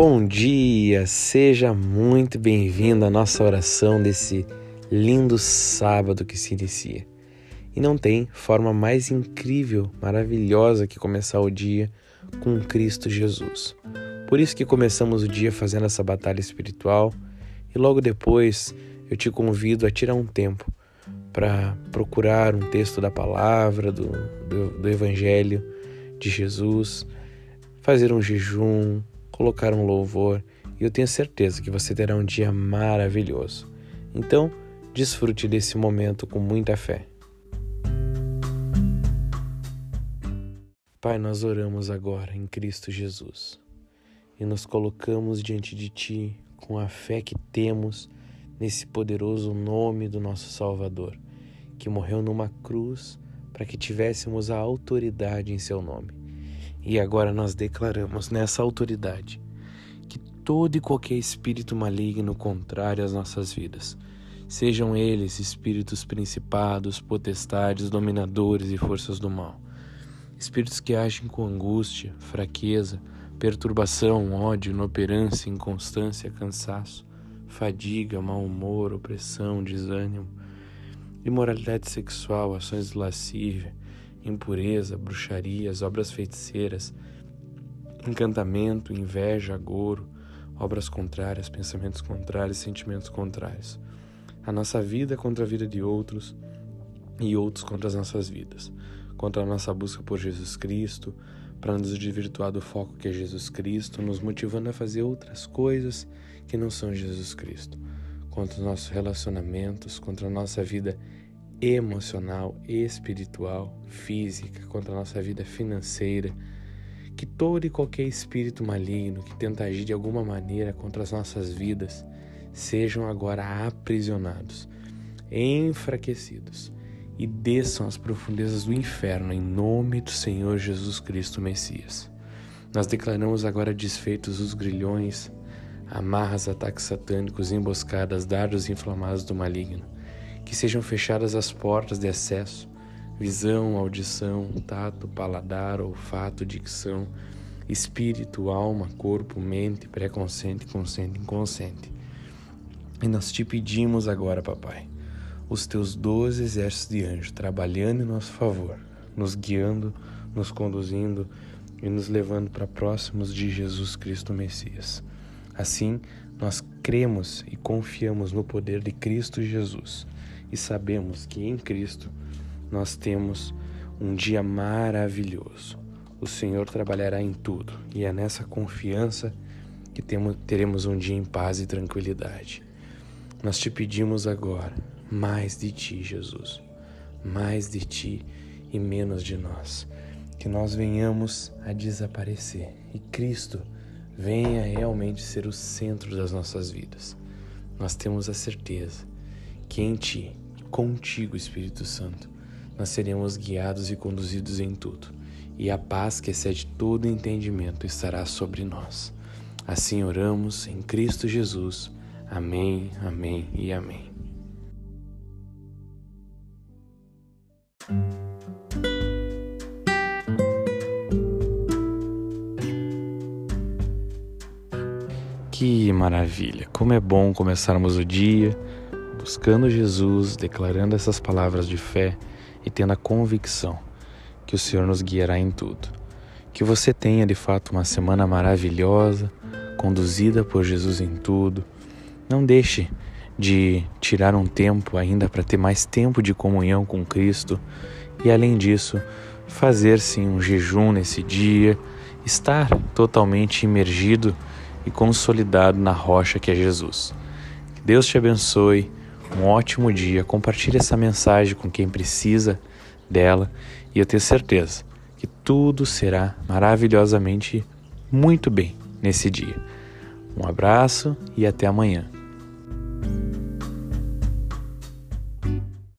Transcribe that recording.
Bom dia, seja muito bem-vindo à nossa oração desse lindo sábado que se inicia. E não tem forma mais incrível, maravilhosa que começar o dia com Cristo Jesus. Por isso que começamos o dia fazendo essa batalha espiritual e logo depois eu te convido a tirar um tempo para procurar um texto da palavra, do, do, do Evangelho de Jesus, fazer um jejum, colocar um louvor e eu tenho certeza que você terá um dia maravilhoso. Então, desfrute desse momento com muita fé. Pai, nós oramos agora em Cristo Jesus e nos colocamos diante de Ti com a fé que temos nesse poderoso nome do nosso Salvador, que morreu numa cruz para que tivéssemos a autoridade em Seu nome. E agora nós declaramos nessa autoridade que todo e qualquer espírito maligno contrário às nossas vidas, sejam eles espíritos principados, potestades, dominadores e forças do mal, espíritos que agem com angústia, fraqueza, perturbação, ódio, inoperância, inconstância, cansaço, fadiga, mau humor, opressão, desânimo, imoralidade sexual, ações de lascívia, impureza, bruxarias, obras feiticeiras, encantamento, inveja, agouro, obras contrárias, pensamentos contrários, sentimentos contrários. A nossa vida contra a vida de outros e outros contra as nossas vidas, contra a nossa busca por Jesus Cristo, para nos desvirtuar do foco que é Jesus Cristo, nos motivando a fazer outras coisas que não são Jesus Cristo, contra os nossos relacionamentos, contra a nossa vida emocional, espiritual, física, contra a nossa vida financeira, que todo e qualquer espírito maligno que tenta agir de alguma maneira contra as nossas vidas sejam agora aprisionados, enfraquecidos e desçam às profundezas do inferno em nome do Senhor Jesus Cristo Messias. Nós declaramos agora desfeitos os grilhões, amarras, ataques satânicos, emboscadas, dardos inflamados do maligno que sejam fechadas as portas de acesso, visão, audição, tato, paladar, olfato, dicção, espírito, alma, corpo, mente, pré-consciente, consciente, inconsciente. E nós te pedimos agora, papai, os teus doze exércitos de anjos trabalhando em nosso favor, nos guiando, nos conduzindo e nos levando para próximos de Jesus Cristo Messias. Assim, nós cremos e confiamos no poder de Cristo Jesus e sabemos que em Cristo nós temos um dia maravilhoso. O Senhor trabalhará em tudo e é nessa confiança que temos, teremos um dia em paz e tranquilidade. Nós te pedimos agora mais de ti, Jesus, mais de ti e menos de nós. Que nós venhamos a desaparecer e Cristo venha realmente ser o centro das nossas vidas. Nós temos a certeza que em Ti, contigo, Espírito Santo, nós seremos guiados e conduzidos em tudo, e a paz que excede todo entendimento estará sobre nós. Assim oramos em Cristo Jesus. Amém, amém e amém. Que maravilha! Como é bom começarmos o dia buscando Jesus, declarando essas palavras de fé e tendo a convicção que o Senhor nos guiará em tudo. Que você tenha de fato uma semana maravilhosa, conduzida por Jesus em tudo. Não deixe de tirar um tempo ainda para ter mais tempo de comunhão com Cristo e, além disso, fazer sim um jejum nesse dia, estar totalmente imergido e consolidado na rocha que é Jesus. Que Deus te abençoe um ótimo dia. Compartilhe essa mensagem com quem precisa dela e eu tenho certeza que tudo será maravilhosamente muito bem nesse dia. Um abraço e até amanhã.